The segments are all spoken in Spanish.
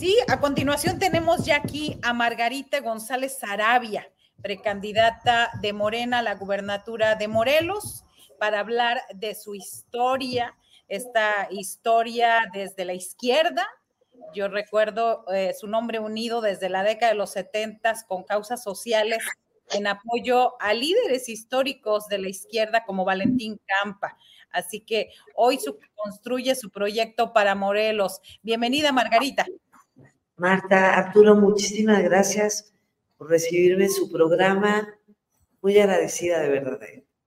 Sí, a continuación tenemos ya aquí a Margarita González Sarabia, precandidata de Morena a la gubernatura de Morelos, para hablar de su historia, esta historia desde la izquierda. Yo recuerdo eh, su nombre unido desde la década de los setentas con causas sociales en apoyo a líderes históricos de la izquierda como Valentín Campa. Así que hoy construye su proyecto para Morelos. Bienvenida, Margarita. Marta, Arturo, muchísimas gracias por recibirme en su programa. Muy agradecida de verdad.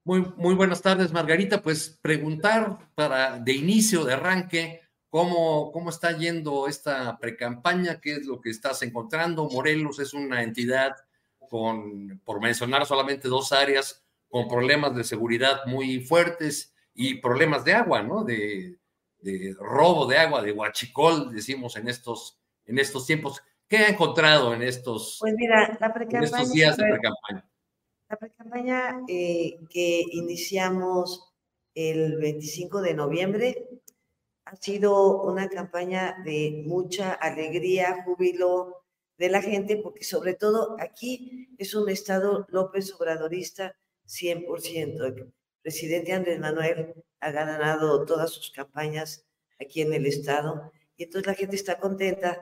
Muy, muy buenas tardes, Margarita. Pues preguntar para de inicio, de arranque, cómo, cómo está yendo esta precampaña, qué es lo que estás encontrando. Morelos es una entidad con, por mencionar solamente dos áreas, con problemas de seguridad muy fuertes y problemas de agua, ¿no? De, de robo de agua, de huachicol, decimos en estos en estos tiempos. ¿Qué ha encontrado en estos, pues mira, la estos días de pre-campaña? La pre-campaña eh, que iniciamos el 25 de noviembre ha sido una campaña de mucha alegría, júbilo de la gente, porque sobre todo aquí es un estado López Obradorista 100%. El presidente Andrés Manuel ha ganado todas sus campañas aquí en el estado y entonces la gente está contenta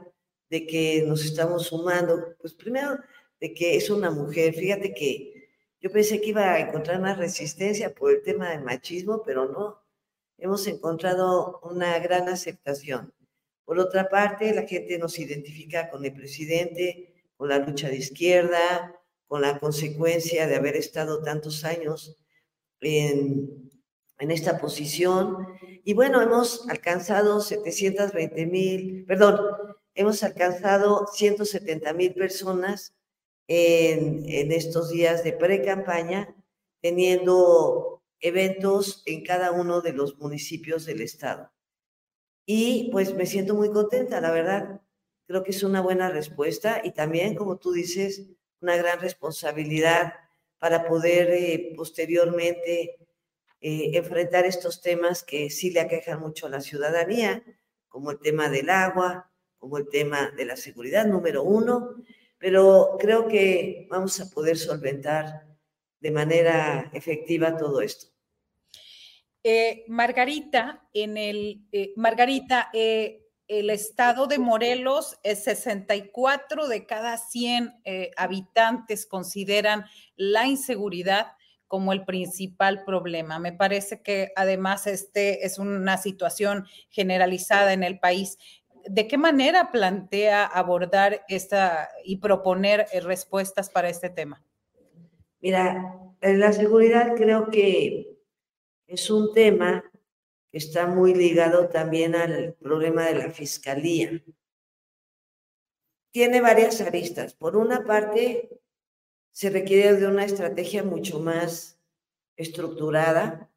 de que nos estamos sumando. Pues primero, de que es una mujer. Fíjate que yo pensé que iba a encontrar más resistencia por el tema del machismo, pero no. Hemos encontrado una gran aceptación. Por otra parte, la gente nos identifica con el presidente, con la lucha de izquierda, con la consecuencia de haber estado tantos años en, en esta posición. Y bueno, hemos alcanzado 720 mil, perdón, hemos alcanzado 170 mil personas en, en, estos días de pre-campaña, teniendo eventos en cada uno de los municipios del estado. Y pues me siento muy contenta, la verdad. Creo que es una buena respuesta y también, como tú dices, una gran responsabilidad para poder eh, posteriormente eh, enfrentar estos temas que sí le aquejan mucho a la ciudadanía, como el tema del agua, como el tema de la seguridad número uno, pero creo que vamos a poder solventar de manera efectiva todo esto. Eh, Margarita, en el, eh, Margarita, eh, el estado de Morelos es 64 de cada 100 habitantes consideran la inseguridad como el principal problema. Me parece que además este es una situación generalizada en el país. ¿De qué manera plantea abordar esta y proponer respuestas para este tema? Mira, la seguridad creo que es un tema que está muy ligado también al problema de la fiscalía. Tiene varias aristas. Por una parte, se requiere de una estrategia mucho más estructurada,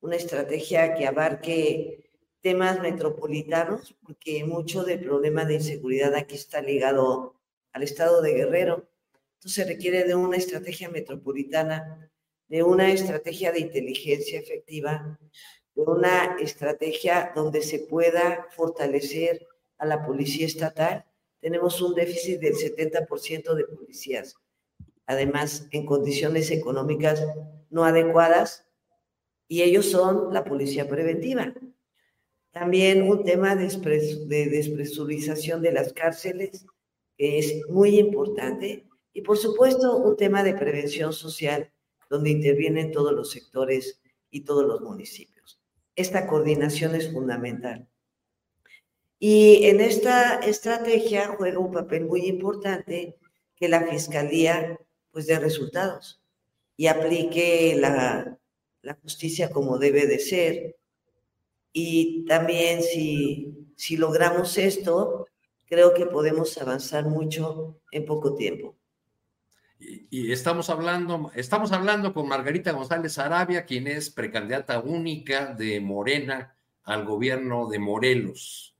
una estrategia que abarque temas metropolitanos, porque mucho del problema de inseguridad aquí está ligado al estado de Guerrero. Entonces se requiere de una estrategia metropolitana, de una estrategia de inteligencia efectiva, de una estrategia donde se pueda fortalecer a la policía estatal. Tenemos un déficit del 70% de policías además en condiciones económicas no adecuadas, y ellos son la policía preventiva. También un tema de, despresurización de las cárceles, que es muy importante, y por supuesto un tema de prevención social, donde intervienen todos los sectores y todos los municipios. Esta coordinación es fundamental. Y en esta estrategia juega un papel muy importante que la Fiscalía pues de resultados y aplique la, justicia como debe de ser. Y también si, si logramos esto, creo que podemos avanzar mucho en poco tiempo. Y, estamos hablando, estamos hablando con Margarita González Arabia, quien es precandidata única de Morena al gobierno de Morelos.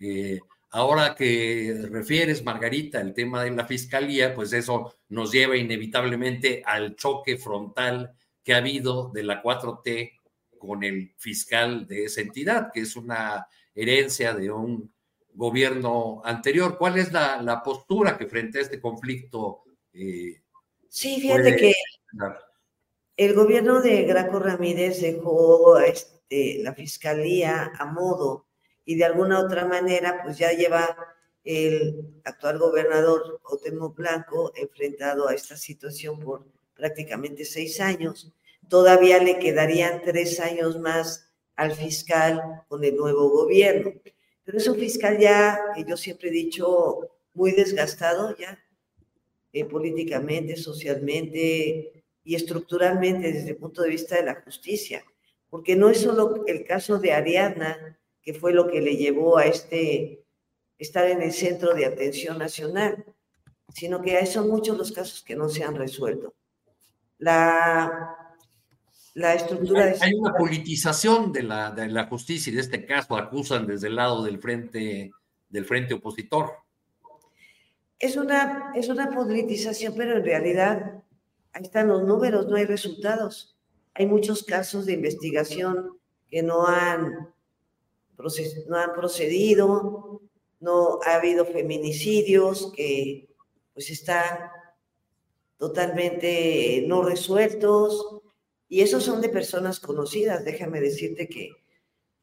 Eh, Ahora que refieres, Margarita, el tema de la fiscalía, pues eso nos lleva inevitablemente al choque frontal que ha habido de la 4T con el fiscal de esa entidad, que es una herencia de un gobierno anterior. ¿Cuál es la, postura que frente a este conflicto? Eh, sí, fíjate que el gobierno de Graco Ramírez dejó este, la fiscalía a modo y de alguna otra manera, pues ya lleva el actual gobernador Otemo Blanco enfrentado a esta situación por prácticamente seis años. Todavía le quedarían tres años más al fiscal con el nuevo gobierno. Pero es un fiscal ya, que yo siempre he dicho, muy desgastado ya, eh, políticamente, socialmente y estructuralmente desde el punto de vista de la justicia. Porque no es solo el caso de Ariadna, que fue lo que le llevó a este estar en el centro de atención nacional, sino que son muchos los casos que no se han resuelto. La, la estructura hay, hay una politización de la, de la justicia y de este caso acusan desde el lado del frente del frente opositor. Es una, es una politización, pero en realidad ahí están los números, no hay resultados. Hay muchos casos de investigación que no han no han procedido, no ha habido feminicidios que pues están totalmente no resueltos y esos son de personas conocidas. Déjame decirte que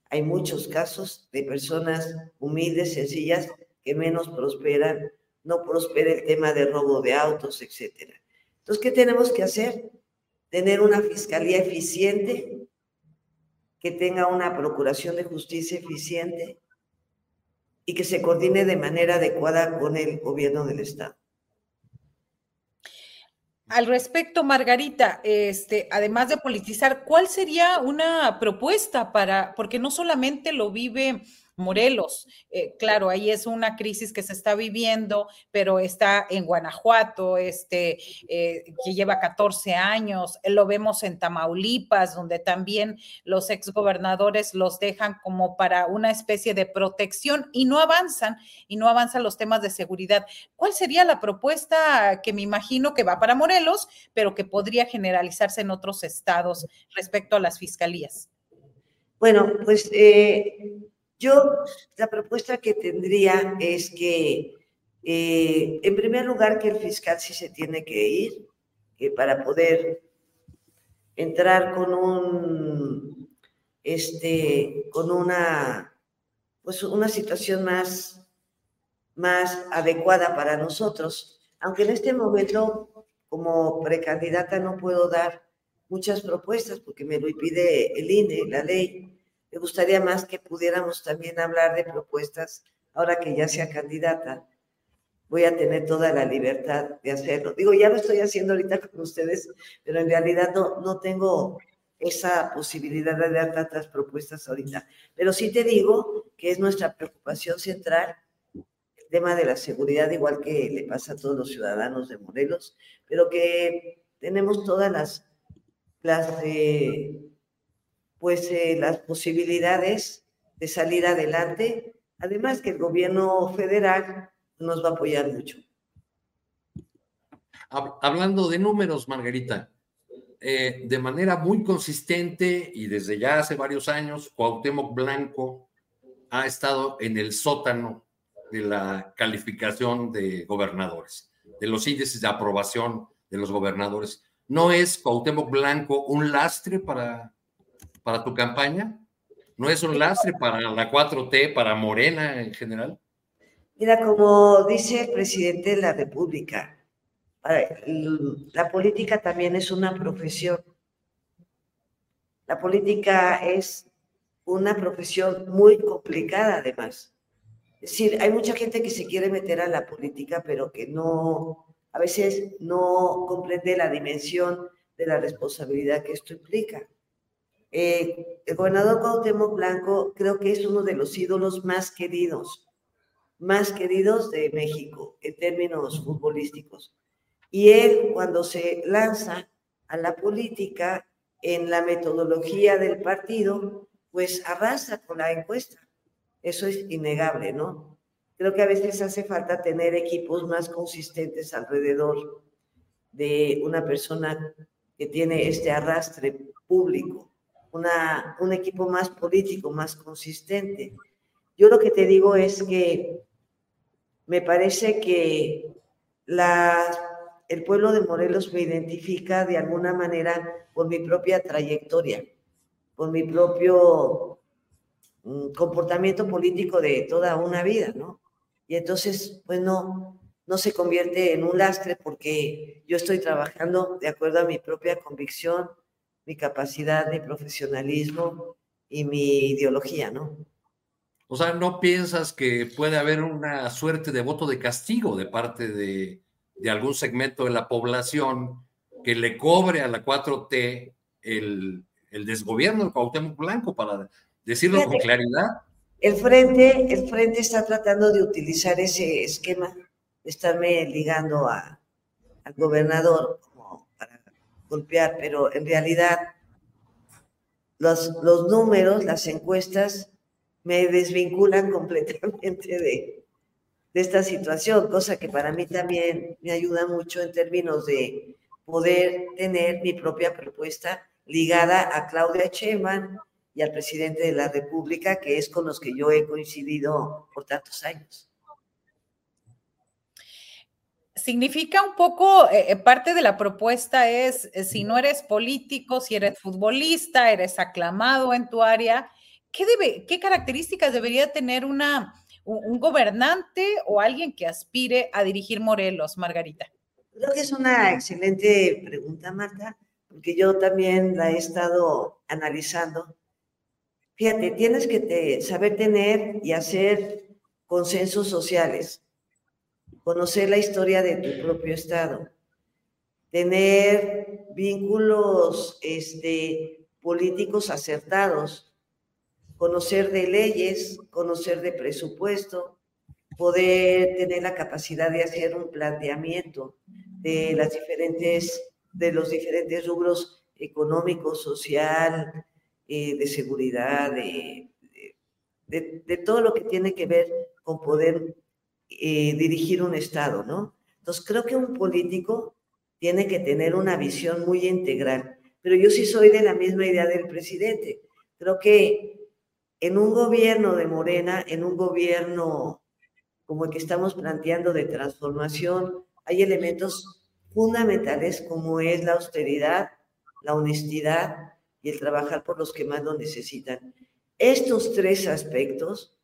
hay muchos casos de personas humildes, sencillas, que menos prosperan, no prospera el tema de robo de autos, etcétera. Entonces, ¿qué tenemos que hacer? Tener una fiscalía eficiente, que tenga una procuración de justicia eficiente y que se coordine de manera adecuada con el gobierno del Estado. Al respecto, Margarita, este, además de politizar, ¿cuál sería una propuesta para, porque no solamente lo vive Morelos. Eh, claro, ahí es una crisis que se está viviendo, pero está en Guanajuato, este, eh, que lleva 14 años. Lo vemos en Tamaulipas, donde también los exgobernadores los dejan como para una especie de protección y no avanzan, y no avanzan los temas de seguridad. ¿Cuál sería la propuesta que me imagino que va para Morelos, pero que podría generalizarse en otros estados respecto a las fiscalías? Bueno, pues eh, yo la propuesta que tendría es que, eh, en primer lugar, que el fiscal sí se tiene que ir, que para poder entrar con un, este, con una, pues una situación más, más adecuada para nosotros. Aunque en este momento, como precandidata, no puedo dar muchas propuestas porque me lo impide el INE, la ley. Me gustaría más que pudiéramos también hablar de propuestas ahora que ya sea candidata. Voy a tener toda la libertad de hacerlo. Digo, ya lo estoy haciendo ahorita con ustedes, pero en realidad no, no tengo esa posibilidad de dar tantas propuestas ahorita. Pero sí te digo que es nuestra preocupación central el tema de la seguridad, igual que le pasa a todos los ciudadanos de Morelos, pero que tenemos todas las, las eh, pues eh, las posibilidades de salir adelante. Además que el gobierno federal nos va a apoyar mucho. Hablando de números, Margarita, eh, de manera muy consistente y desde ya hace varios años, Cuauhtémoc Blanco ha estado en el sótano de la calificación de gobernadores, de los índices de aprobación de los gobernadores. ¿No es Cuauhtémoc Blanco un lastre para, para tu campaña? ¿No es un lastre para la 4T, para Morena en general? Mira, como dice el presidente de la República, la política también es una profesión. La política es una profesión muy complicada además. Es decir, hay mucha gente que se quiere meter a la política, pero que no, a veces no comprende la dimensión de la responsabilidad que esto implica. Eh, el gobernador Cuauhtémoc Blanco creo que es uno de los ídolos más queridos, más queridos de México en términos futbolísticos. Y él, cuando se lanza a la política en la metodología del partido, pues arrasa con la encuesta. Eso es innegable, ¿no? Creo que a veces hace falta tener equipos más consistentes alrededor de una persona que tiene este arrastre público, una, un equipo más político, más consistente. Yo lo que te digo es que me parece que la el pueblo de Morelos me identifica de alguna manera por mi propia trayectoria, por mi propio mm, comportamiento político de toda una vida, ¿no? Y entonces, pues no, no se convierte en un lastre porque yo estoy trabajando de acuerdo a mi propia convicción, mi capacidad de profesionalismo y mi ideología, ¿no? O sea, ¿no piensas que puede haber una suerte de voto de castigo de parte de, de algún segmento de la población que le cobre a la 4T el, el desgobierno de Cuauhtémoc Blanco, para decirlo con claridad. El frente, el frente está tratando de utilizar ese esquema estarme ligando a, al gobernador golpear, pero en realidad los, números, las encuestas, me desvinculan completamente de, de esta situación, cosa que para mí también me ayuda mucho en términos de poder tener mi propia propuesta ligada a Claudia Sheinbaum y al presidente de la República, que es con los que yo he coincidido por tantos años. Significa un poco, eh, eh, parte de la propuesta es, eh, si no eres político, si eres futbolista, eres aclamado en tu área, ¿qué, debe, qué características debería tener una, un, gobernante o alguien que aspire a dirigir Morelos, Margarita? Creo que es una excelente pregunta, Marta, porque yo también la he estado analizando. Fíjate, tienes que saber tener y hacer consensos sociales, conocer la historia de tu propio estado, tener vínculos este, políticos acertados conocer de leyes, conocer de presupuesto, poder tener la capacidad de hacer un planteamiento de las diferentes, de los diferentes rubros económico, social, eh, de seguridad, de, de, todo lo que tiene que ver con poder eh, dirigir un Estado, ¿no? Entonces, creo que un político tiene que tener una visión muy integral, pero yo sí soy de la misma idea del presidente. Creo que en un gobierno de Morena, en un gobierno como el que estamos planteando de transformación, hay elementos fundamentales como es la austeridad, la honestidad, y el trabajar por los que más lo necesitan. Estos tres aspectos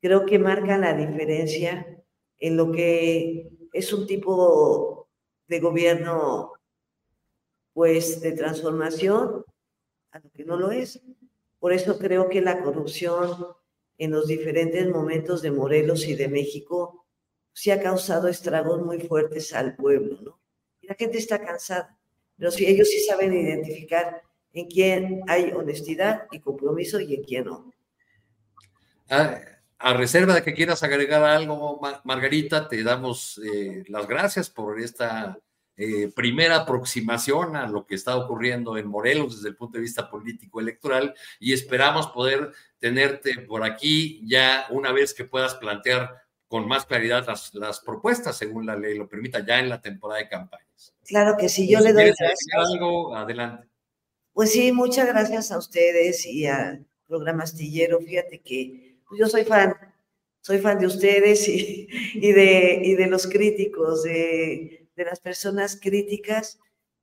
creo que marcan la diferencia en lo que es un tipo de gobierno, pues, de transformación a lo que no lo es. Por eso creo que la corrupción en los diferentes momentos de Morelos y de México sí ha causado estragos muy fuertes al pueblo, ¿no? Y la gente está cansada, pero si ellos sí saben identificar en quién hay honestidad y compromiso y en quién no. Ah, a reserva de que quieras agregar algo, Margarita, te damos eh, las gracias por esta eh, primera aproximación a lo que está ocurriendo en Morelos desde el punto de vista político electoral y esperamos poder tenerte por aquí ya una vez que puedas plantear con más claridad las, propuestas según la ley lo permita ya en la temporada de campañas. Claro que sí, yo le doy gracias. algo, adelante. Pues sí, muchas gracias a ustedes y al programa Astillero. Fíjate que yo soy fan, soy fan de ustedes y, de, y de los críticos, de, de las personas críticas,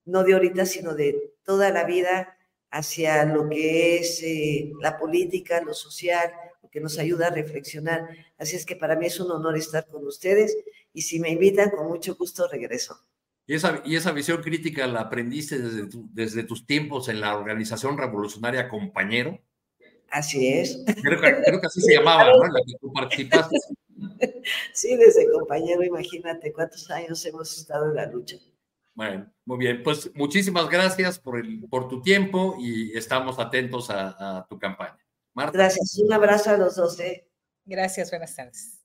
no de ahorita, sino de toda la vida hacia lo que es eh, la política, lo social, lo que nos ayuda a reflexionar. Así es que para mí es un honor estar con ustedes y si me invitan, con mucho gusto regreso. ¿Y esa, y esa visión crítica la aprendiste desde, desde tus tiempos en la organización revolucionaria Compañero? Así es. Creo que, creo que así se llamaba, ¿no? En la que tú participaste. Sí, desde compañero, imagínate cuántos años hemos estado en la lucha. Bueno, muy bien. Pues muchísimas gracias por, el, por tu tiempo y estamos atentos a, tu campaña. Marta. Gracias. Un abrazo a los dos. ¿eh? Gracias. Buenas tardes.